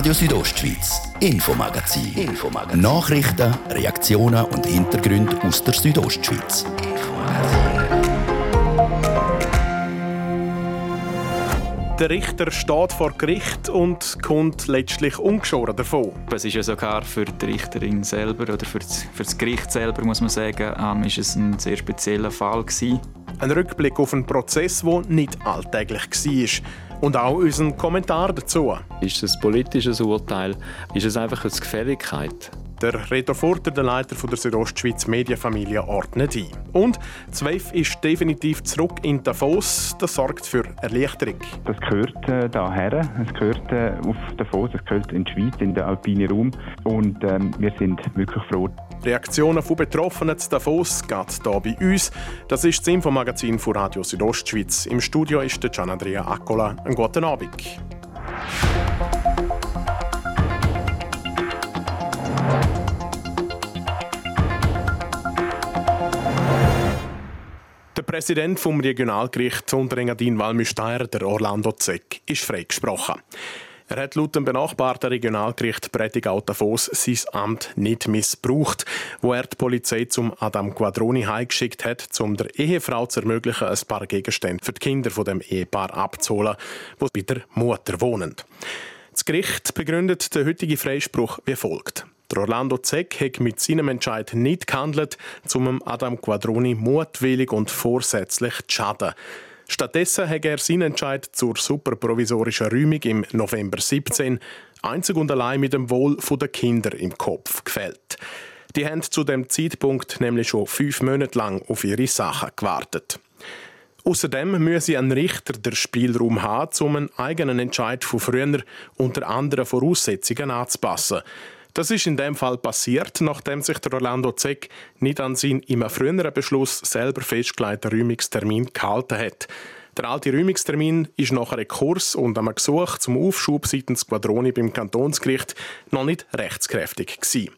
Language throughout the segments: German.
Radio Südostschweiz, Infomagazin. Infomagazin. Nachrichten, Reaktionen und Hintergründe aus der Südostschweiz. Der Richter steht vor Gericht und kommt letztlich ungeschoren davon. Es ist ja sogar für die Richterin selber oder für das, für das Gericht selber, muss man sagen, ähm, ist es ein sehr spezieller Fall gewesen. Ein Rückblick auf einen Prozess, der nicht alltäglich war. Und auch unseren Kommentar dazu. Ist es ein politisches Urteil? Ist es einfach eine Gefälligkeit? Der Reto Furter, der Leiter der Südostschweiz Medienfamilie, ordnet ein. Und Zweif ist definitiv zurück in Davos. Das sorgt für Erleichterung. Das gehört äh, daher. Es gehört äh, auf Davos, es gehört in die Schweiz, in den alpinen Raum. Und ähm, wir sind wirklich froh. Reaktionen von Betroffenen zu Davos geht hier bei uns. Das ist das Infomagazin von Radio Südostschweiz. Im Studio ist der Gian Andrea Accola. Einen guten Abend. Der Präsident vom Regionalgericht Unterengadin Walmüsteier, der Orlando Zeck, ist freigesprochen. Er hat laut dem benachbarten Regionalgericht Prättigau-Davos sein Amt nicht missbraucht, wo er die Polizei zum Adam Quadroni heimgeschickt hat, um der Ehefrau zu ermöglichen, ein paar Gegenstände für die Kinder von dem Ehepaar abzuholen, wo bei der Mutter wohnen. Das Gericht begründet den heutigen Freispruch wie folgt. Der Orlando Zeck hat mit seinem Entscheid nicht gehandelt, um Adam Quadroni mutwillig und vorsätzlich zu schaden. Stattdessen hat er seinen Entscheid zur superprovisorischen Räumung im November 17 einzig und allein mit dem Wohl der Kinder im Kopf gefällt. Die haben zu dem Zeitpunkt nämlich schon fünf Monate lang auf ihre Sachen gewartet. Außerdem müsse ein Richter den Spielraum haben, um einen eigenen Entscheid von früher unter anderen Voraussetzungen anzupassen. Das ist in dem Fall passiert, nachdem sich der Orlando Zeck nicht an seinen im früheren Beschluss selber festgelegten Räumungstermin gehalten hat. Der alte Räumungstermin ist nach einem Kurs und einem Gesuch zum Aufschub seitens Quadroni beim Kantonsgericht noch nicht rechtskräftig gewesen.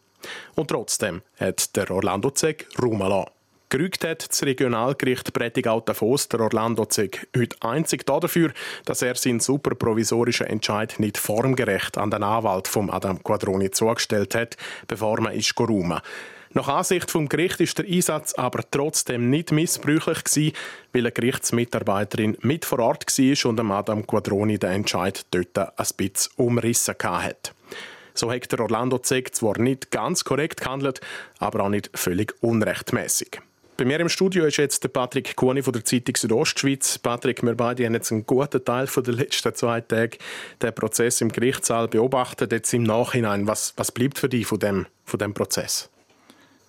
Und trotzdem hat der Orlando Zeck Raum lassen. Gerügt hat das Regionalgericht Prättigau-Davos der Orlando Zeg heute einzig dafür, dass er seinen superprovisorischen Entscheid nicht formgerecht an den Anwalt von Adam Quadroni zugestellt hat, bevor man ist geräumt. Nach Ansicht vom Gericht ist der Einsatz aber trotzdem nicht missbräuchlich gewesen, weil eine Gerichtsmitarbeiterin mit vor Ort war und Adam Quadroni den Entscheid dort ein bisschen umrissen hat. So hat der Orlando Zeg zwar nicht ganz korrekt gehandelt, aber auch nicht völlig unrechtmäßig. Bei mir im Studio ist jetzt der Patrick Kuhni von der Zeitung Südostschweiz. Patrick, wir beide haben jetzt einen guten Teil von der letzten zwei Tage den Prozess im Gerichtssaal beobachtet. Jetzt im Nachhinein, was, was bleibt für dich von dem, von dem Prozess?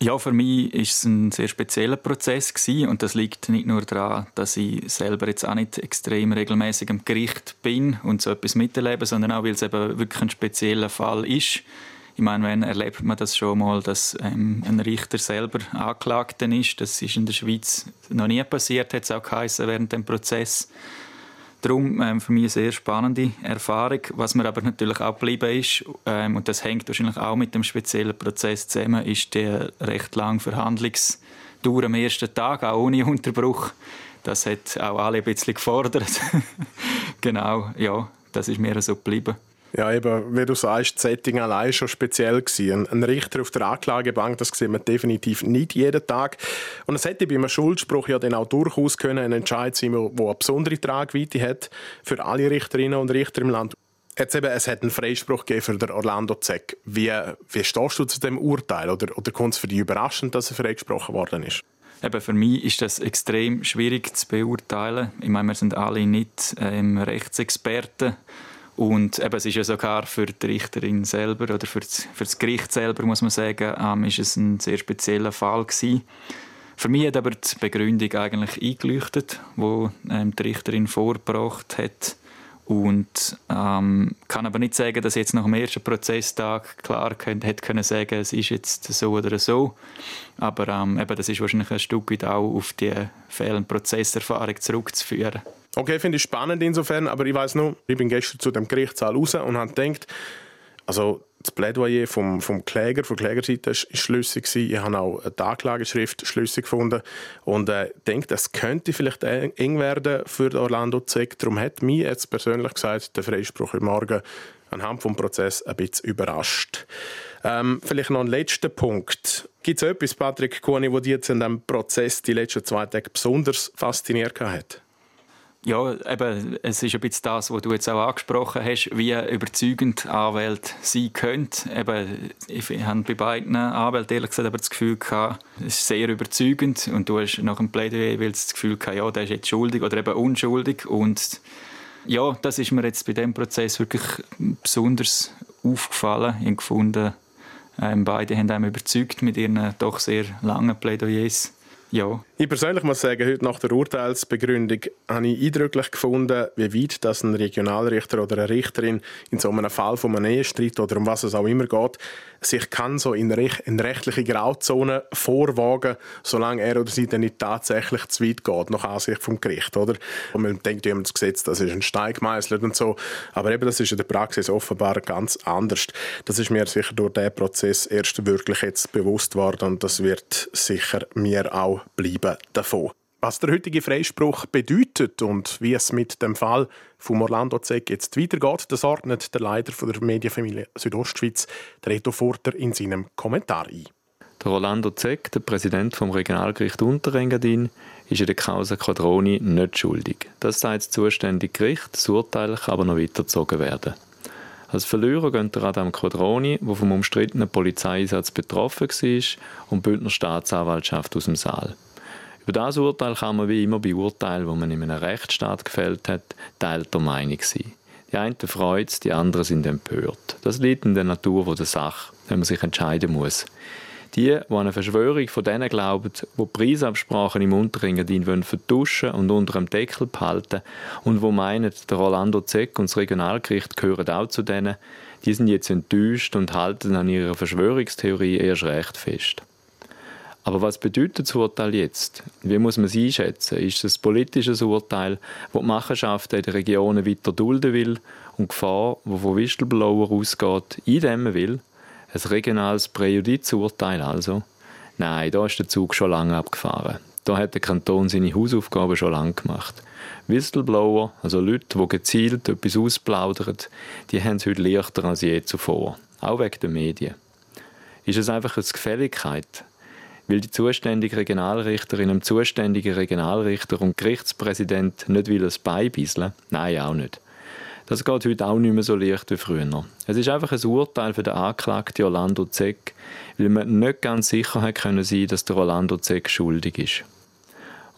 Ja, für mich ist es ein sehr spezieller Prozess gewesen. und das liegt nicht nur daran, dass ich selber jetzt auch nicht extrem regelmäßig am Gericht bin und so etwas miterlebe, sondern auch, weil es eben wirklich ein spezieller Fall ist. Ich meine, wenn erlebt man das schon mal, dass ähm, ein Richter selber Angeklagter ist. Das ist in der Schweiz noch nie passiert, hat es auch geheißen während dem Prozess. Darum ähm, für mich eine sehr spannende Erfahrung. Was mir aber natürlich auch geblieben ist, ähm, und das hängt wahrscheinlich auch mit dem speziellen Prozess zusammen, ist der recht lange Verhandlungsdauer am ersten Tag, auch ohne Unterbruch. Das hat auch alle ein bisschen gefordert. genau, ja, das ist mir so geblieben. Ja, eben, wie du sagst, das Setting allein schon speziell gewesen. Ein Richter auf der Anklagebank, das sieht man definitiv nicht jeden Tag. Und es hätte bei einem Schuldspruch ja dann auch durchaus können ein Entscheid sein, der eine besondere Tragweite hat für alle Richterinnen und Richter im Land. Jetzt eben, es hat einen Freispruch gegeben für den Orlando Zeck. Wie, wie stehst du zu dem Urteil? Oder, oder kommt es für dich überraschend, dass er freigesprochen worden ist? Eben für mich ist das extrem schwierig zu beurteilen. Ich meine, wir sind alle nicht ähm, Rechtsexperten. Und eben, es ist ja sogar für die Richterin selber oder für das, für das Gericht selber, muss man sagen, ähm, ist es ein sehr spezieller Fall gewesen. Für mich hat aber die Begründung eigentlich eingeleuchtet, wo ähm, die Richterin vorgebracht hat. Und ähm, kann aber nicht sagen, dass jetzt nach dem ersten Prozesstag klar könnt, hätte können sagen, es ist jetzt so oder so. Aber ähm, eben, das ist wahrscheinlich ein Stück weit auch auf die fehlende Prozesserfahrung zurückzuführen. Okay, finde ich spannend insofern, aber ich weiß nur, ich bin gestern zu dem Gerichtssaal raus und habe gedacht, also das Plädoyer vom, vom Kläger, von Klägerseite ist schlüssig. Ich habe auch eine Anklageschrift schlüssig gefunden und äh, denke, das könnte vielleicht eng werden für Orlando Zeck. Darum hat mir jetzt persönlich gesagt, der Freispruch heute Morgen anhand des Prozesses ein bisschen überrascht. Ähm, vielleicht noch ein letzter Punkt. Gibt es etwas, Patrick Kuhni, wo dich jetzt in diesem Prozess die letzten zwei Tage besonders fasziniert hat? Ja, eben, es ist ein bisschen das, was du jetzt auch angesprochen hast, wie überzeugend Anwälte sein können. Eben, ich habe bei beiden Anwälten ehrlich gesagt aber das Gefühl gehabt, es ist sehr überzeugend und du hast nach dem Plädoyer das Gefühl gehabt, ja, der ist jetzt schuldig oder eben unschuldig und ja, das ist mir jetzt bei dem Prozess wirklich besonders aufgefallen. Ich gefunden, ähm, beide haben einem überzeugt mit ihren doch sehr langen Plädoyers. Ja. Ich persönlich muss sagen, heute nach der Urteilsbegründung habe ich eindrücklich gefunden, wie weit das ein Regionalrichter oder eine Richterin in so einem Fall von einem Ehestreit oder um was es auch immer geht, sich kann so in, rech in rechtliche Grauzone vorwagen, solange er oder sie dann nicht tatsächlich zu weit geht, nach Ansicht vom Gericht, oder? Und man denkt immer, das Gesetz, das ist ein Stein und so, aber eben, das ist in der Praxis offenbar ganz anders. Das ist mir sicher durch diesen Prozess erst wirklich jetzt bewusst worden und das wird sicher mir auch bleiben davon. Was der heutige Freispruch bedeutet und wie es mit dem Fall von Orlando Zeck jetzt weitergeht, das ordnet der Leiter der Medienfamilie Südostschweiz, Reto Furter, in seinem Kommentar ein. Der Orlando Zeck, der Präsident vom Regionalgericht Unterengadin, ist in der Causa Quadroni nicht schuldig. Das sagt das zuständige Gericht, das Urteil kann aber noch weitergezogen werden. Als Verlierer geht der Adam Quadroni, der vom umstrittenen Polizeieinsatz betroffen war, und die Bündner Staatsanwaltschaft aus dem Saal. Über das Urteil kann man wie immer bei Urteilen, wo man in einem Rechtsstaat gefällt hat, teilter Meinung sein. Die einen freut es, die anderen sind empört. Das liegt in der Natur der Sache, wenn man sich entscheiden muss. Die, die an eine Verschwörung von denen glauben, die Preisabsprachen im Unterengadin vertuschen und unter dem Deckel behalten und wo meinen, der Rolando Zeck und das Regionalgericht gehören auch zu denen, die sind jetzt enttäuscht und halten an ihrer Verschwörungstheorie erst recht fest. Aber was bedeutet das Urteil jetzt? Wie muss man es einschätzen? Ist es ein politisches Urteil, das die Machenschaften in den Regionen weiter dulden will und die Gefahr, die von Whistleblower ausgeht, eindämmen will? Ein regionales Präjudizurteil also? Nein, da ist der Zug schon lange abgefahren. Da hat der Kanton seine Hausaufgaben schon lange gemacht. Whistleblower, also Leute, die gezielt etwas ausplaudern, die haben es heute leichter als je zuvor. Auch wegen den Medien. Ist es einfach eine Gefälligkeit? Weil die zuständige Regionalrichterin dem zuständigen Regionalrichter und Gerichtspräsident nicht will es beibisseln? Nein, auch nicht. Das geht heute auch nicht mehr so leicht wie früher. Es ist einfach ein Urteil für den Anklagten Orlando Zeck, weil man nicht ganz sicher hat können sein, dass der Orlando Zeck schuldig ist.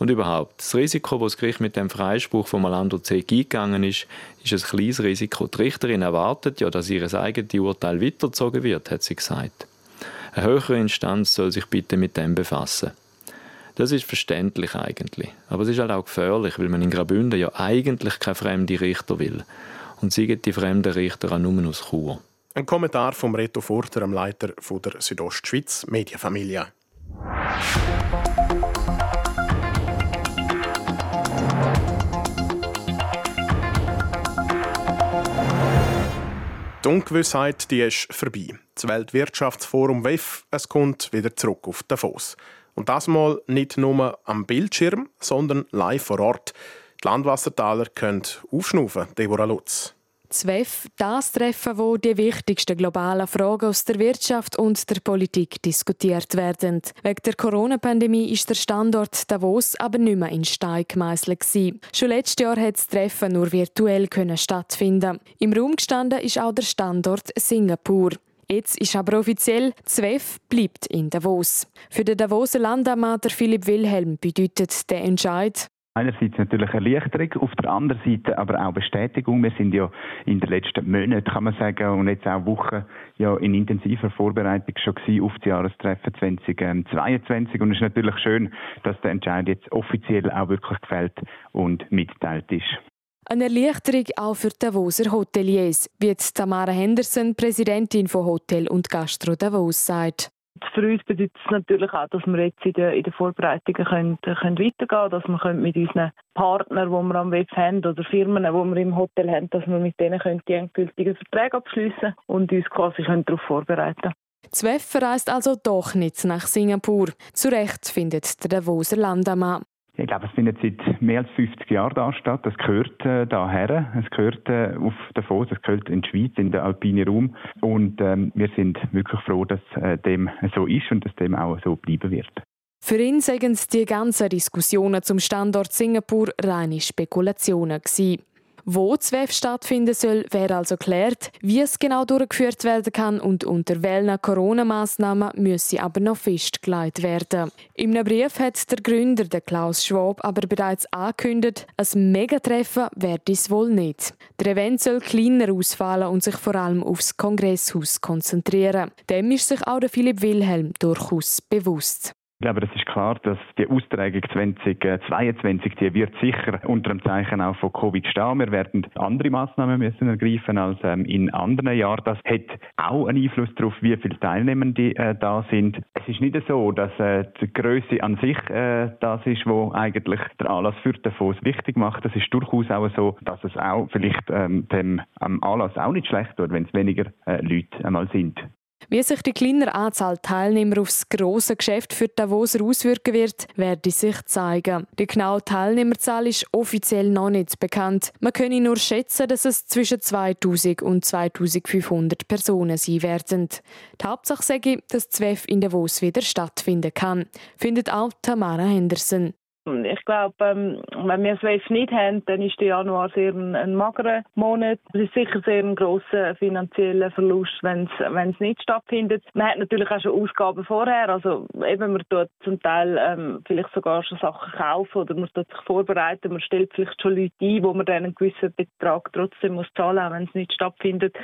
Und überhaupt, das Risiko, das das Gericht mit dem Freispruch von Orlando Zeck eingegangen ist, ist ein kleines Risiko. Die Richterin erwartet ja, dass ihr eigenes Urteil weitergezogen wird, hat sie gesagt. Eine höhere Instanz soll sich bitte mit dem befassen. Das ist verständlich eigentlich. Aber es ist halt auch gefährlich, weil man in Graubünden ja eigentlich keine fremde Richter will und sagen die fremden Richter auch nur aus Chur. Ein Kommentar vom Reto Furter, dem Leiter der Südostschweiz Medienfamilie. Die Ungewissheit die ist vorbei. Das Weltwirtschaftsforum WEF es kommt wieder zurück auf Davos. Und das mal nicht nur am Bildschirm, sondern live vor Ort. Die Landwassertaler können aufschnaufen, Deborah Lutz. ZWEF, das Treffen, wo die wichtigsten globalen Fragen aus der Wirtschaft und der Politik diskutiert werden. Wegen der Corona-Pandemie ist der Standort Davos aber nicht mehr in Stein gemeißelt. Schon letztes Jahr hat das Treffen nur virtuell stattfinden. Im Raum gestanden ist auch der Standort Singapur. Jetzt ist aber offiziell, ZWEF bleibt in Davos. Für den Davoser Landamtmann Philipp Wilhelm bedeutet der Entscheid, Einerseits natürlich Erleichterung, auf der anderen Seite aber auch Bestätigung. Wir sind ja in den letzten Monaten, kann man sagen, und jetzt auch Wochen ja in intensiver Vorbereitung schon auf das Jahrestreffen 2022. Und es ist natürlich schön, dass der Entscheid jetzt offiziell auch wirklich gefällt und mitteilt ist. Eine Erleichterung auch für Davoser Hoteliers, wie Tamara Henderson, Präsidentin von Hotel und Gastro Davos, sagt. Für uns bedeutet es natürlich auch, dass wir jetzt in den, in den Vorbereitungen können, können weitergehen können, dass wir können mit unseren Partnern, die wir am Web haben, oder Firmen, die wir im Hotel haben, dass wir mit denen können die endgültigen Verträge abschließen und uns quasi können darauf vorbereiten können. Zwef verreist also doch nicht nach Singapur. Zu Recht findet der Davoser Landamann. Ich glaube, es findet seit mehr als 50 Jahren da statt. Das gehört äh, daher. Es gehört äh, auf Davos, es gehört in die Schweiz, in den alpinen Raum. Und ähm, wir sind wirklich froh, dass äh, dem so ist und dass dem auch so bleiben wird. Für ihn seien die ganzen Diskussionen zum Standort Singapur reine Spekulationen gewesen. Wo das WEF stattfinden soll, wäre also klärt. Wie es genau durchgeführt werden kann und unter welchen Corona-Massnahmen müsse aber noch festgelegt werden. Im Brief hat der Gründer, der Klaus Schwab, aber bereits angekündigt, ein Megatreffen werde es wohl nicht. Der Event soll kleiner ausfallen und sich vor allem aufs Kongresshaus konzentrieren. Dem ist sich auch der Philipp Wilhelm durchaus bewusst. Ich glaube, das ist klar, dass die Austragung 2022, die wird sicher unter dem Zeichen auch von Covid stehen. Wir werden andere Maßnahmen müssen ergreifen als ähm, in anderen Jahren. Das hat auch einen Einfluss darauf, wie viele Teilnehmende äh, da sind. Es ist nicht so, dass äh, die Größe an sich äh, das ist, wo eigentlich der Anlass für den wichtig macht. Es ist durchaus auch so, dass es auch vielleicht ähm, dem Anlass auch nicht schlecht wird, wenn es weniger Leute einmal sind. Wie sich die kleinere Anzahl Teilnehmer aufs grosse Geschäft für Davos auswirken wird, werde sich zeigen. Die genaue Teilnehmerzahl ist offiziell noch nicht bekannt. Man könne nur schätzen, dass es zwischen 2000 und 2500 Personen sein werden. Die Hauptsache sage, dass ZWEF in Davos wieder stattfinden kann, findet auch Tamara Henderson. Ich glaube, ähm, wenn wir SWIFT nicht haben, dann ist der Januar sehr ein, ein magerer Monat. Es ist sicher sehr ein grosser finanzieller Verlust, wenn es nicht stattfindet. Man hat natürlich auch schon Ausgaben vorher. Also eben, man tut zum Teil ähm, vielleicht sogar schon Sachen kaufen oder man tut sich vorbereiten. Man stellt vielleicht schon Leute ein, wo man dann einen gewissen Betrag trotzdem muss zahlen, auch wenn es nicht stattfindet.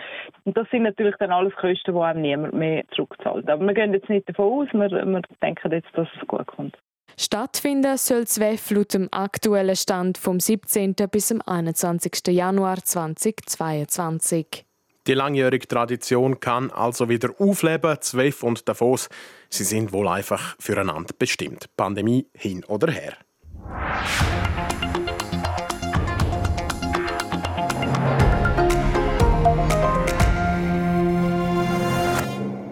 Und das sind natürlich dann alles Kosten, die einem niemand mehr zurückzahlt. Aber wir gehen jetzt nicht davon aus. Wir, wir denken jetzt, dass es gut kommt. Stattfinden soll das WEF laut dem aktuellen Stand vom 17. bis zum 21. Januar 2022. Die langjährige Tradition kann also wieder aufleben. ZWEF und Davos, sie sind wohl einfach füreinander bestimmt. Pandemie hin oder her.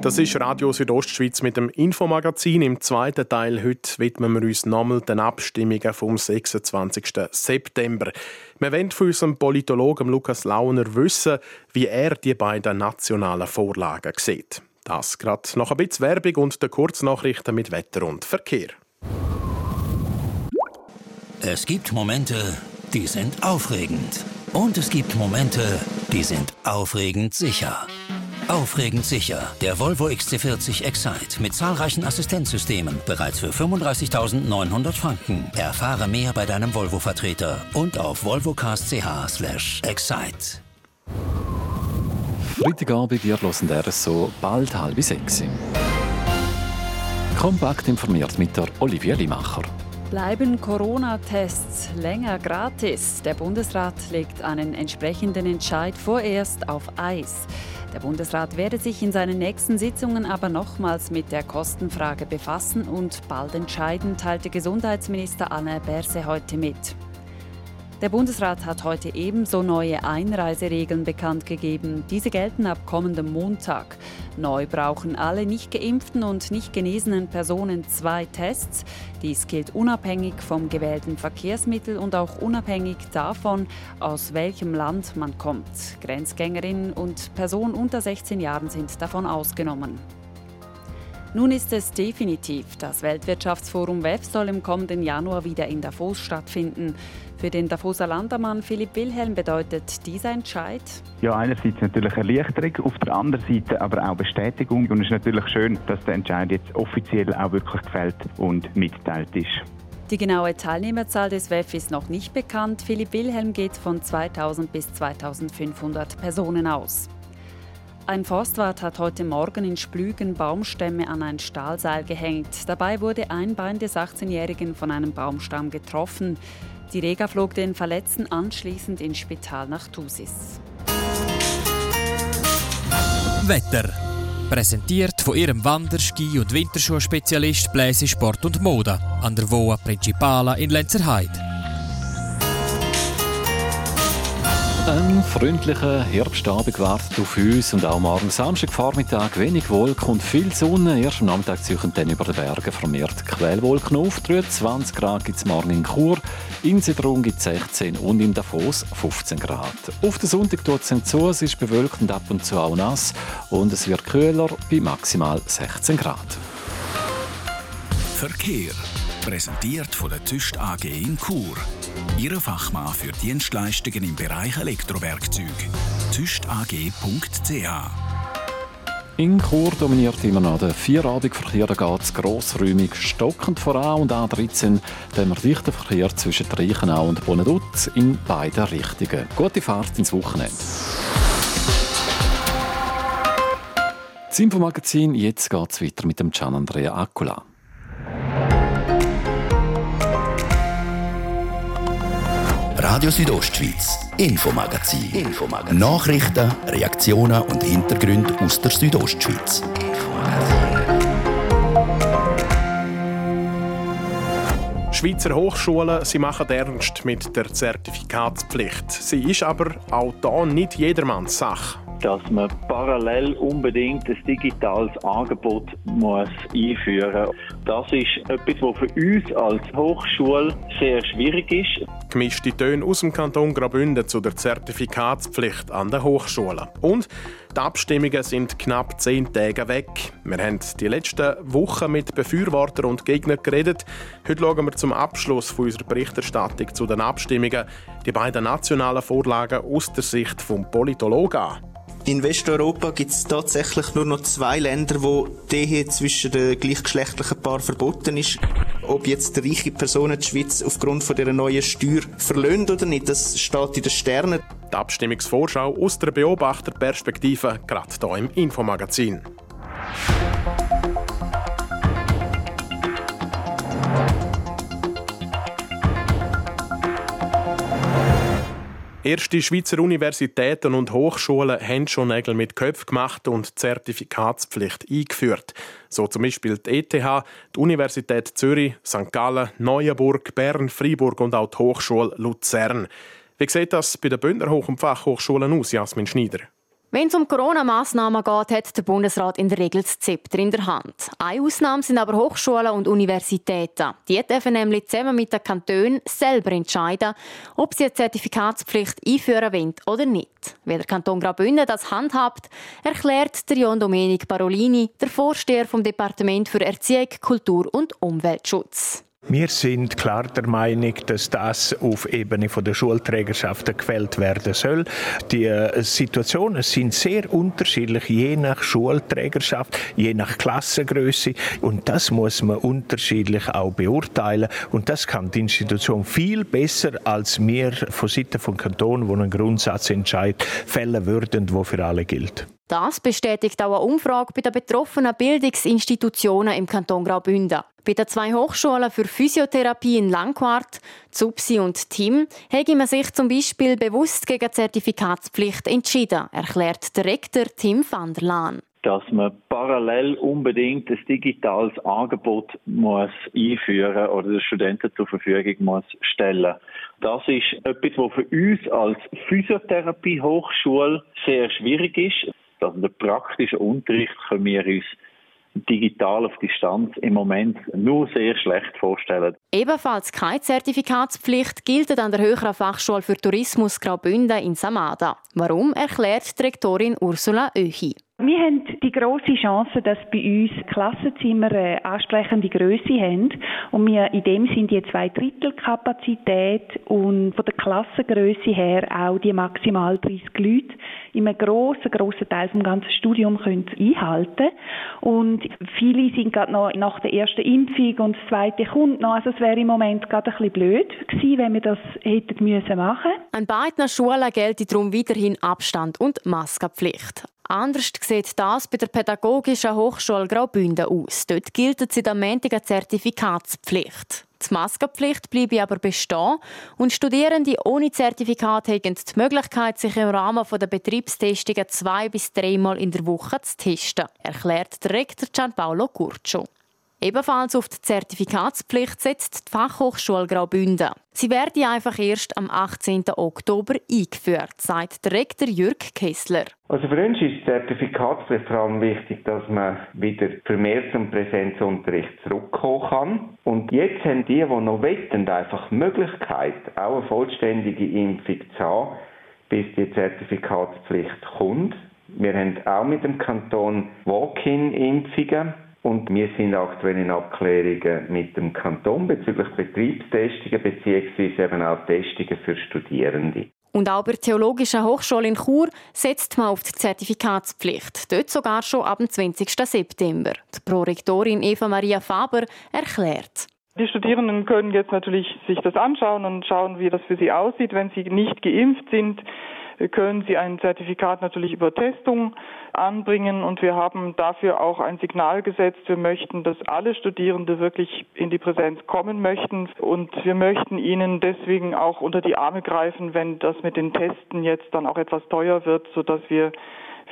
Das ist Radio Südostschweiz mit dem Infomagazin. Im zweiten Teil heute widmen wir uns nochmal den Abstimmungen vom 26. September. Wir wollen von unserem Politologen Lukas Launer wissen, wie er die beiden nationalen Vorlagen sieht. Das gerade noch ein bisschen Werbung und der Kurznachrichten mit Wetter und Verkehr. Es gibt Momente, die sind aufregend. Und es gibt Momente, die sind aufregend sicher. Aufregend sicher. Der Volvo XC40 Excite mit zahlreichen Assistenzsystemen. Bereits für 35.900 Franken. Erfahre mehr bei deinem Volvo-Vertreter und auf volvocast.ch excite. Freitagabend, ihr hört so bald halb sechs. Kompakt informiert mit der Olivia Limacher. Bleiben Corona-Tests länger gratis? Der Bundesrat legt einen entsprechenden Entscheid vorerst auf Eis. Der Bundesrat werde sich in seinen nächsten Sitzungen aber nochmals mit der Kostenfrage befassen und bald entscheiden, teilte Gesundheitsminister Anne Berse heute mit. Der Bundesrat hat heute ebenso neue Einreiseregeln bekannt gegeben. Diese gelten ab kommendem Montag. Neu brauchen alle nicht geimpften und nicht genesenen Personen zwei Tests. Dies gilt unabhängig vom gewählten Verkehrsmittel und auch unabhängig davon, aus welchem Land man kommt. Grenzgängerinnen und Personen unter 16 Jahren sind davon ausgenommen. Nun ist es definitiv. Das Weltwirtschaftsforum WEF soll im kommenden Januar wieder in Davos stattfinden. Für den Davoser Landermann Philipp Wilhelm bedeutet dieser Entscheid? Ja, einerseits natürlich Erleichterung, auf der anderen Seite aber auch Bestätigung. Und es ist natürlich schön, dass der Entscheid jetzt offiziell auch wirklich gefällt und mitteilt ist. Die genaue Teilnehmerzahl des WEF ist noch nicht bekannt. Philipp Wilhelm geht von 2000 bis 2500 Personen aus. Ein Forstwart hat heute Morgen in Splügen Baumstämme an ein Stahlseil gehängt. Dabei wurde ein Bein des 18-Jährigen von einem Baumstamm getroffen. Die Rega flog den Verletzten anschließend ins Spital nach Thusis. Wetter. Präsentiert von ihrem Wanderski- und Winterschuhspezialist Bläse Sport und Mode an der Voa Principala in Lenzerheide. Ein freundlicher Herbstabend wartet auf uns und auch morgen Samstagvormittag wenig Wolken und viel Sonne. Erst am Nachmittag ziehen dann über den Bergen vermehrt Quellwolken auf. 23 Grad gibt es morgen in Chur, in Sedrun gibt es 16 und in Davos 15 Grad. Auf den Sonntag tut es zu, es ist bewölkt und ab und zu auch nass und es wird kühler bei maximal 16 Grad. Verkehr präsentiert von der Tüst AG in Chur. Ihre Fachmann für Dienstleistungen im Bereich Elektrowerkzeug. tüstag.ch in Chur dominiert immer noch der Vierabendverkehr. Da geht es grossräumig stockend voran und A13 dann wir dichten Verkehr zwischen Reichenau und Bonedutz in beiden Richtungen. Gute Fahrt ins Wochenende. Das Infomagazin, jetzt geht es weiter mit dem Gian Andrea Accola. Radio Südostschweiz, Infomagazin. Infomagazin. Nachrichten, Reaktionen und Hintergründe aus der Südostschweiz. Schweizer Hochschulen sie machen ernst mit der Zertifikatspflicht. Sie ist aber auch da nicht jedermanns Sache dass man parallel unbedingt ein digitales Angebot muss einführen muss. Das ist etwas, was für uns als Hochschule sehr schwierig ist. Gemischte Töne aus dem Kanton Graubünden zu der Zertifikatspflicht an den Hochschulen. Und die Abstimmungen sind knapp zehn Tage weg. Wir haben die letzten Wochen mit Befürwortern und Gegnern geredet. Heute schauen wir zum Abschluss unserer Berichterstattung zu den Abstimmungen die beiden nationalen Vorlagen aus der Sicht des Politologen an. In Westeuropa gibt es tatsächlich nur noch zwei Länder, wo die Ehe zwischen den gleichgeschlechtlichen Paaren verboten ist. Ob jetzt reiche Personen die Schweiz aufgrund von dieser neuen Steuer verlöhnt oder nicht, das steht in den Sternen. Die Abstimmungsvorschau aus der Beobachterperspektive, gerade hier im Infomagazin. Erste Schweizer Universitäten und Hochschulen haben schon Nägel mit Köpfen gemacht und Zertifikatspflicht eingeführt. So zum Beispiel die ETH, die Universität Zürich, St. Gallen, Neuenburg, Bern, Freiburg und auch die Hochschule Luzern. Wie sieht das bei den Bündner Hoch- und Fachhochschulen aus, Jasmin Schneider? Wenn es um Corona-Massnahmen geht, hat der Bundesrat in der Regel das Zepter in der Hand. Eine Ausnahme sind aber Hochschulen und Universitäten. Die dürfen nämlich zusammen mit den Kantonen selber entscheiden, ob sie eine Zertifikatspflicht einführen wollen oder nicht. Wie der Kanton Graubünden das handhabt, erklärt der John Domenic Parolini, der Vorsteher vom Departement für Erziehung, Kultur und Umweltschutz. Wir sind klar der Meinung, dass das auf Ebene der Schulträgerschaften gefällt werden soll. Die äh, Situationen sind sehr unterschiedlich, je nach Schulträgerschaft, je nach Klassengröße. Und das muss man unterschiedlich auch beurteilen. Und das kann die Institution viel besser als wir von Seiten von Kanton, wo ein Grundsatzentscheid fällen würden, wo für alle gilt. Das bestätigt auch eine Umfrage bei den betroffenen Bildungsinstitutionen im Kanton Graubünden. Bei den zwei Hochschulen für Physiotherapie in Langquart, Zupsi und Tim, habe man sich zum Beispiel bewusst gegen die Zertifikatspflicht entschieden, erklärt der Rektor Tim van der Laan dass man parallel unbedingt ein digitales Angebot muss einführen oder den Studenten zur Verfügung muss stellen. Das ist etwas, was für uns als Physiotherapie-Hochschule sehr schwierig ist. Also den praktischen Unterricht können wir uns digital auf Distanz im Moment nur sehr schlecht vorstellen. Ebenfalls keine Zertifikatspflicht gilt an der Höheren Fachschule für Tourismus Graubünden in Samada. Warum, erklärt die Rektorin Ursula Öhi. Wir haben die große Chance, dass bei uns Klassenzimmer eine ansprechende Größe haben und wir in dem sind die zwei Drittel Kapazität und von der Klassengröße her auch die maximal 30 Leute in einem grossen, grossen Teil vom ganzen Studium können einhalten und viele sind gerade noch nach der ersten Impfung und das zweite kommt noch, also es wäre im Moment gerade ein bisschen blöd gewesen, wenn wir das hätten müssen machen. An beiden Schulen gilt darum weiterhin Abstand und Maskenpflicht. Anders sieht das bei der Pädagogischen Hochschule Graubünden aus. Dort gilt seit am Montag eine Zertifikatspflicht. Die Maskenpflicht bleibe aber bestehen und Studierende ohne Zertifikat haben die Möglichkeit, sich im Rahmen der Betriebstestungen zwei bis dreimal in der Woche zu testen, erklärt der Rektor Gianpaolo Curcio. Ebenfalls auf die Zertifikatspflicht setzt die Fachhochschule Graubünden. Sie werde einfach erst am 18. Oktober eingeführt, sagt der Rektor Jürg Kessler. Also für uns ist die Zertifikatspflicht vor allem wichtig, dass man wieder vermehrt zum Präsenzunterricht zurückkommen kann. Und jetzt haben die, die noch wetten, einfach die Möglichkeit, auch eine vollständige Impfung zu haben, bis die Zertifikatspflicht kommt. Wir haben auch mit dem Kanton Walk-in-Impfungen und wir sind aktuell in Abklärungen mit dem Kanton bezüglich Betriebstestungen bzw. eben auch Testungen für Studierende. Und auch bei der Theologischen Hochschule in Chur setzt man auf die Zertifikatspflicht. Dort sogar schon ab dem 20. September. Die Prorektorin Eva Maria Faber erklärt. Die Studierenden können jetzt natürlich sich das anschauen und schauen, wie das für sie aussieht, wenn sie nicht geimpft sind können Sie ein Zertifikat natürlich über Testung anbringen und wir haben dafür auch ein Signal gesetzt. Wir möchten, dass alle Studierende wirklich in die Präsenz kommen möchten und wir möchten ihnen deswegen auch unter die Arme greifen, wenn das mit den Testen jetzt dann auch etwas teuer wird, sodass wir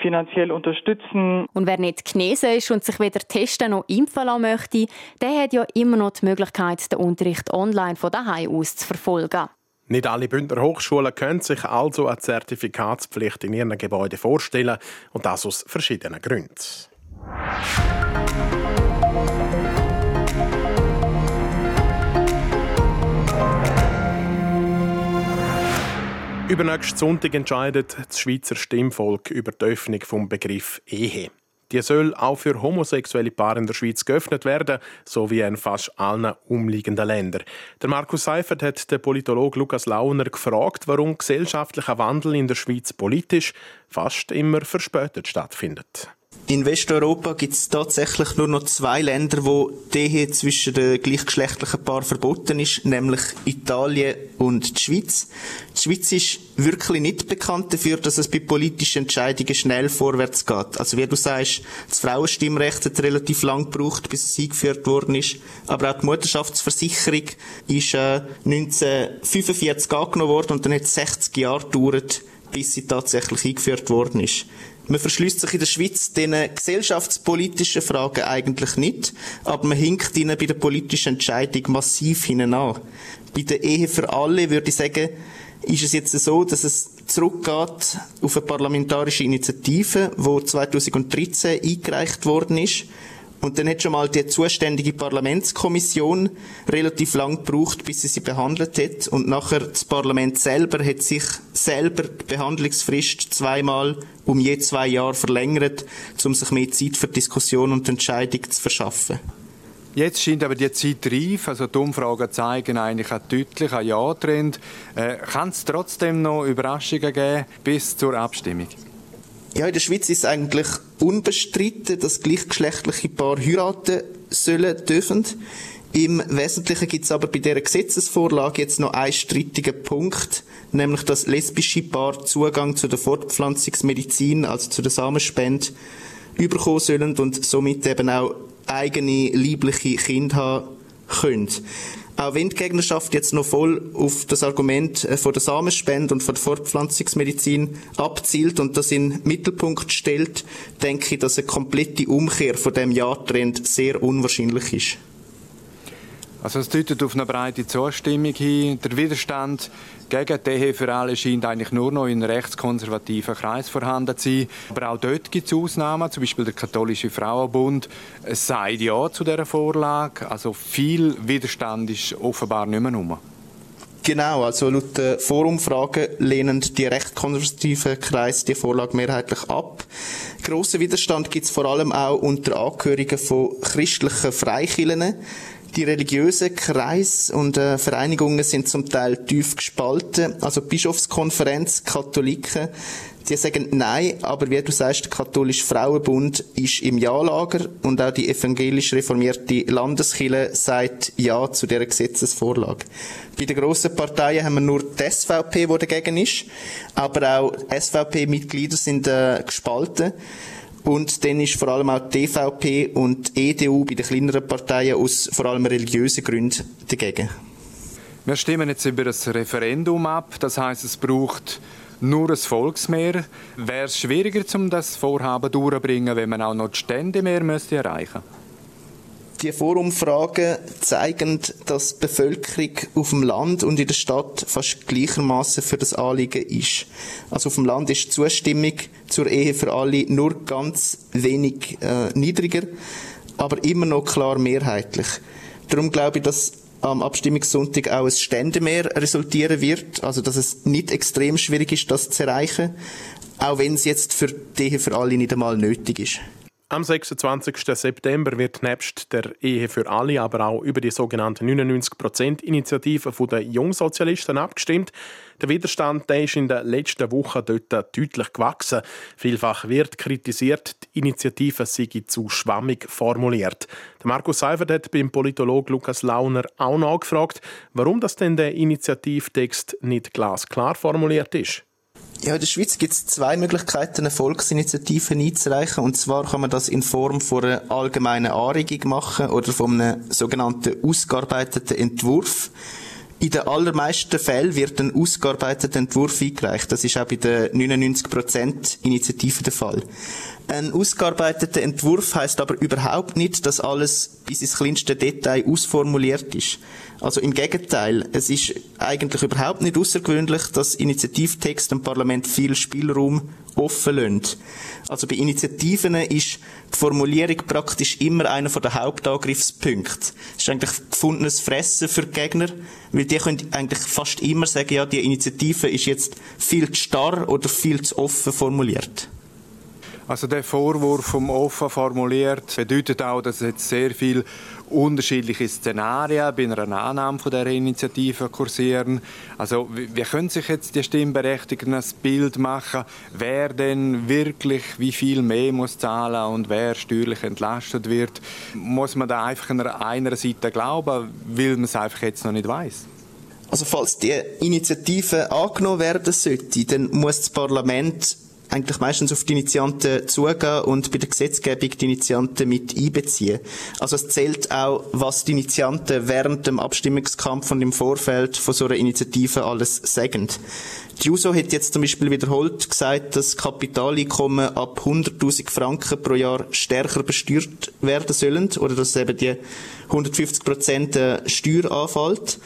finanziell unterstützen. Und wer nicht genesen ist und sich weder testen noch impfen lassen möchte, der hat ja immer noch die Möglichkeit, den Unterricht online von daheim aus zu verfolgen. Nicht alle Bündner Hochschulen können sich also eine Zertifikatspflicht in ihren Gebäuden vorstellen und das aus verschiedenen Gründen. Übernächsten Sonntag entscheidet das Schweizer Stimmvolk über die Öffnung vom Begriff Ehe. Die soll auch für homosexuelle Paare in der Schweiz geöffnet werden, so wie in fast allen umliegenden Ländern. Der Markus Seifert hat den Politologen Lukas Launer gefragt, warum gesellschaftlicher Wandel in der Schweiz politisch fast immer verspätet stattfindet. In Westeuropa gibt es tatsächlich nur noch zwei Länder, wo die Ehe zwischen den gleichgeschlechtlichen Paaren verboten ist, nämlich Italien und die Schweiz. Die Schweiz ist wirklich nicht bekannt dafür, dass es bei politischen Entscheidungen schnell vorwärts geht. Also wie du sagst, das Frauenstimmrecht hat relativ lang gebraucht, bis es eingeführt worden ist. Aber auch die Mutterschaftsversicherung ist äh, 1945 angenommen worden und dann hat es 60 Jahre gedauert, bis sie tatsächlich eingeführt worden ist. Man verschließt sich in der Schweiz den gesellschaftspolitischen Fragen eigentlich nicht, aber man hinkt ihnen bei der politischen Entscheidung massiv hinein an. Bei der Ehe für alle würde ich sagen, ist es jetzt so, dass es zurückgeht auf eine parlamentarische Initiative, die 2013 eingereicht worden ist und dann hat schon mal die zuständige Parlamentskommission relativ lang gebraucht, bis sie sie behandelt hat. Und nachher das Parlament selber hat sich selber die Behandlungsfrist zweimal um je zwei Jahre verlängert, um sich mehr Zeit für Diskussion und Entscheidung zu verschaffen. Jetzt scheint aber die Zeit reif, also die Umfragen zeigen eigentlich einen deutlichen Ja-Trend. Äh, Kann es trotzdem noch Überraschungen geben bis zur Abstimmung? Ja, in der Schweiz ist eigentlich unbestritten, dass gleichgeschlechtliche Paare heiraten sollen, dürfen. Im Wesentlichen gibt es aber bei dieser Gesetzesvorlage jetzt noch einen strittigen Punkt, nämlich dass lesbische Paare Zugang zu der Fortpflanzungsmedizin, also zu der Samenspende, überkommen sollen und somit eben auch eigene liebliche Kinder haben können. Auch wenn die Gegnerschaft jetzt noch voll auf das Argument äh, von der Samenspende und von der Fortpflanzungsmedizin abzielt und das in den Mittelpunkt stellt, denke ich, dass eine komplette Umkehr von dem Ja-Trend sehr unwahrscheinlich ist. Also es deutet auf eine breite Zustimmung hin. Der Widerstand gegen die alle scheint eigentlich nur noch in rechtskonservativen Kreis vorhanden zu sein. Aber auch dort gibt es Ausnahmen, zum Beispiel der Katholische Frauenbund sagt ja zu dieser Vorlage. Also viel Widerstand ist offenbar nicht mehr rum. Genau, also laut der Vorumfragen lehnen die rechtskonservativen Kreise die Vorlage mehrheitlich ab. Grossen Widerstand gibt es vor allem auch unter Angehörigen von christlichen Freikirchen. Die religiösen Kreise und äh, Vereinigungen sind zum Teil tief gespalten. Also Bischofskonferenz, Katholiken, die sagen Nein, aber wie du sagst, der katholische Frauenbund ist im Ja-Lager und auch die evangelisch reformierte Landeskirche sagt Ja zu dieser Gesetzesvorlage. Bei den grossen Parteien haben wir nur die SVP, die dagegen ist, aber auch SVP-Mitglieder sind äh, gespalten. Und dann ist vor allem auch die DVP und die EDU bei den kleineren Parteien aus vor allem religiösen Gründen dagegen. Wir stimmen jetzt über das Referendum ab. Das heißt, es braucht nur ein Volksmehr. Wäre es schwieriger, um das Vorhaben durchzubringen, wenn man auch noch die Stände mehr müsste erreichen Die Vorumfragen zeigen, dass die Bevölkerung auf dem Land und in der Stadt fast gleichermaßen für das Anliegen ist. Also auf dem Land ist die Zustimmung zur Ehe für alle nur ganz wenig äh, niedriger, aber immer noch klar mehrheitlich. Darum glaube ich, dass am Abstimmungssonntag auch ein Ständemehr resultieren wird, also dass es nicht extrem schwierig ist, das zu erreichen, auch wenn es jetzt für die Ehe für alle nicht einmal nötig ist. Am 26. September wird nebst der Ehe für alle aber auch über die sogenannte 99%-Initiative der Jungsozialisten abgestimmt. Der Widerstand der ist in den letzten Wochen dort deutlich gewachsen. Vielfach wird kritisiert, die Initiative sei zu schwammig formuliert. Der Markus Seifert hat beim Politologen Lukas Launer auch nachgefragt, warum das denn der Initiativtext nicht glasklar formuliert ist. Ja, in der Schweiz gibt es zwei Möglichkeiten, eine Volksinitiative einzureichen. Und zwar kann man das in Form von einer allgemeinen Anregung machen oder von einem sogenannten ausgearbeiteten Entwurf. In den allermeisten Fällen wird ein ausgearbeiteter Entwurf eingereicht. Das ist auch bei der 99% Initiative der Fall. Ein ausgearbeiteter Entwurf heißt aber überhaupt nicht, dass alles bis ins kleinste Detail ausformuliert ist. Also im Gegenteil, es ist eigentlich überhaupt nicht außergewöhnlich, dass Initiativtext im Parlament viel Spielraum offen lassen. Also bei Initiativen ist die Formulierung praktisch immer einer der Hauptangriffspunkte. Das ist eigentlich gefundenes Fressen für die Gegner, weil die können eigentlich fast immer sagen, ja, die Initiative ist jetzt viel zu starr oder viel zu offen formuliert. Also der Vorwurf vom offen formuliert bedeutet auch, dass jetzt sehr viel unterschiedliche Szenarien bei einer Annahme von der Initiative kursieren. Also wie können sich jetzt die Stimmberechtigten ein Bild machen, wer denn wirklich wie viel mehr muss zahlen und wer steuerlich entlastet wird? Muss man da einfach einer, einer Seite glauben, weil man es einfach jetzt noch nicht weiß? Also falls die Initiative angenommen werden sollte, dann muss das Parlament eigentlich meistens auf die Initianten zugehen und bei der Gesetzgebung die Initianten mit einbeziehen. Also es zählt auch, was die Initianten während dem Abstimmungskampf und im Vorfeld von so einer Initiative alles sagen. Die JUSO hat jetzt zum Beispiel wiederholt gesagt, dass Kapitaleinkommen ab 100.000 Franken pro Jahr stärker besteuert werden sollen oder dass eben die 150 Prozent Steuer anfällt.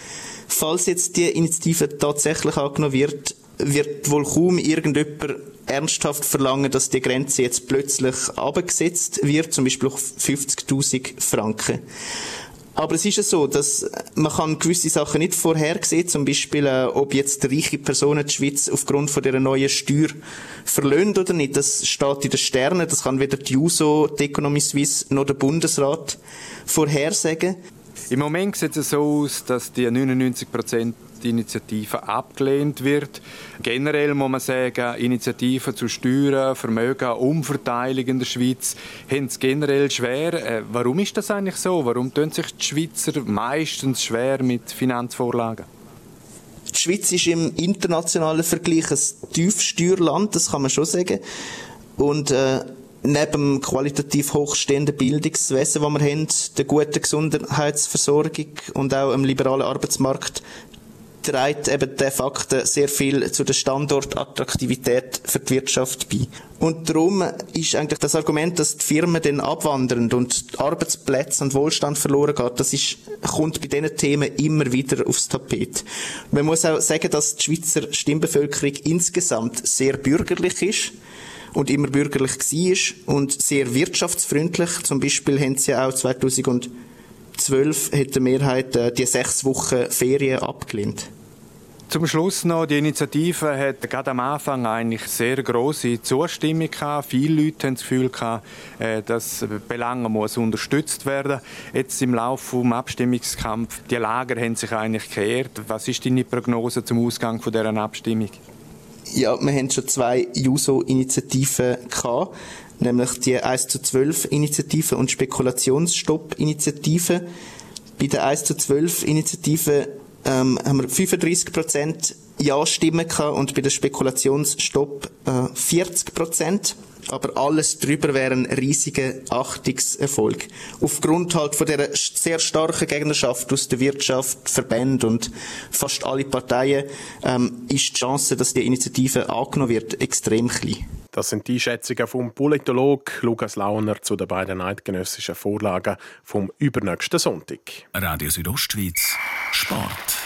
Falls jetzt die Initiative tatsächlich angenommen wird, wird wohl kaum irgendjemand ernsthaft verlangen, dass die Grenze jetzt plötzlich abgesetzt wird, zum Beispiel auf 50.000 Franken. Aber es ist ja so, dass man kann gewisse Sachen nicht vorhersehen, zum Beispiel, äh, ob jetzt reiche Personen die Schweiz aufgrund von dieser neuen Steuer verlöhnt oder nicht. Das steht in den Sternen, das kann weder die USO, die Economy Suisse noch der Bundesrat vorhersagen. Im Moment sieht es so aus, dass die 99 Prozent Initiative abgelehnt wird. Generell muss man sagen, Initiativen zu Steuern, Vermögen, Umverteilung in der Schweiz haben es generell schwer. Äh, warum ist das eigentlich so? Warum tun sich die Schweizer meistens schwer mit Finanzvorlagen? Die Schweiz ist im internationalen Vergleich ein Tiefsteuerland, das kann man schon sagen. Und äh, neben dem qualitativ hochstehenden Bildungswesen, das wir haben, der guten Gesundheitsversorgung und auch im liberalen Arbeitsmarkt, trägt eben der Fakten sehr viel zu der Standortattraktivität für die Wirtschaft bei. Und darum ist eigentlich das Argument, dass die Firmen dann abwandern und Arbeitsplätze und Wohlstand verloren geht, das ist, kommt bei diesen Themen immer wieder aufs Tapet. Man muss auch sagen, dass die Schweizer Stimmbevölkerung insgesamt sehr bürgerlich ist und immer bürgerlich war und sehr wirtschaftsfreundlich. Zum Beispiel haben sie ja auch 2012 hat die Mehrheit äh, die sechs Wochen Ferien abgelehnt. Zum Schluss noch, die Initiative hat gerade am Anfang eigentlich sehr große Zustimmung gehabt. Viele Leute haben das Gefühl gehabt, äh, dass Belange muss unterstützt werden. Jetzt im Laufe des Abstimmungskampf, die Lager haben sich eigentlich gekehrt. Was ist deine Prognose zum Ausgang von dieser Abstimmung? Ja, wir haben schon zwei JUSO-Initiativen gehabt, nämlich die 1 zu 12 Initiative und Spekulationsstopp-Initiative. Bei der 1 zu 12 Initiative ähm, haben wir 35 Prozent Ja-Stimmen gehabt und bei der Spekulationsstopp äh, 40 Prozent. Aber alles drüber wäre ein riesiger Achtungserfolg. Aufgrund halt von der sehr starken Gegnerschaft aus der Wirtschaft, Verbände und fast alle Parteien ähm, ist die Chance, dass die Initiative angenommen wird, extrem klein. Das sind die Schätzungen vom Politologen Lukas Launer zu den beiden eidgenössischen Vorlagen vom übernächsten Sonntag. Radio Südostschweiz, Sport.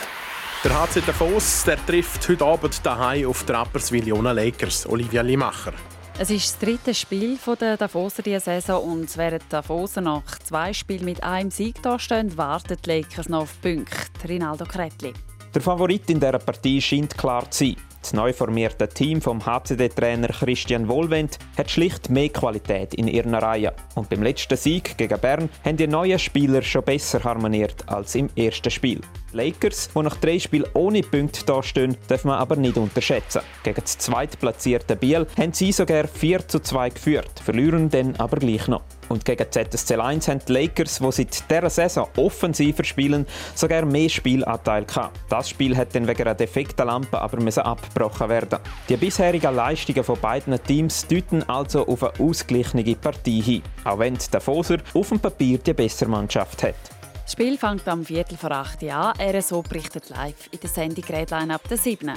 Der HC Davos der trifft heute Abend daheim auf die Rapperswil Lakers. Olivia Limacher. Es ist das dritte Spiel der Davoser dieser Saison und während Davoser nach zwei Spielen mit einem Sieg dastehen, warten die Lakers noch auf Punkte. Rinaldo Kretli. Der Favorit in dieser Partie scheint klar zu sein. Das neu formierte Team vom HCD-Trainer Christian Wohlwend hat schlicht mehr Qualität in ihren Reihen. Und beim letzten Sieg gegen Bern haben die neuen Spieler schon besser harmoniert als im ersten Spiel. Lakers, die nach drei Spielen ohne Punkte dastehen, darf man aber nicht unterschätzen. Gegen das zweitplatzierte Biel haben sie sogar 4 zu 2 geführt, verlieren dann aber gleich noch. Und gegen ZSC 1 haben die Lakers, die seit dieser Saison offensiver spielen, sogar mehr Spielanteil gehabt. Das Spiel hat dann wegen einer defekten Lampe aber abgebrochen werden. Die bisherigen Leistungen von beiden Teams deuten also auf eine ausgeglichene Partie hin, auch wenn der Foser auf dem Papier die bessere Mannschaft hat. Das Spiel fängt am Viertel vor 8 Uhr an. RSO berichtet live in der Sendung Redline ab der 7.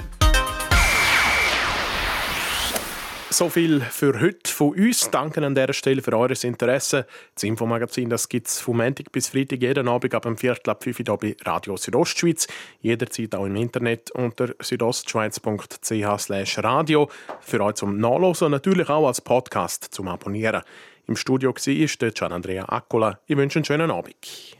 So viel für heute von uns. Danke an dieser Stelle für eures Interesse. Das Infomagazin gibt es von Montag bis Freitag jeden Abend ab dem Viertel ab 5 Uhr bei Radio Südostschweiz. Jederzeit auch im Internet unter südostschweiz.ch radio. Für euch zum Nachlesen und natürlich auch als Podcast zum Abonnieren. Im Studio war Gian Andrea Accola. Ich wünsche einen schönen Abend.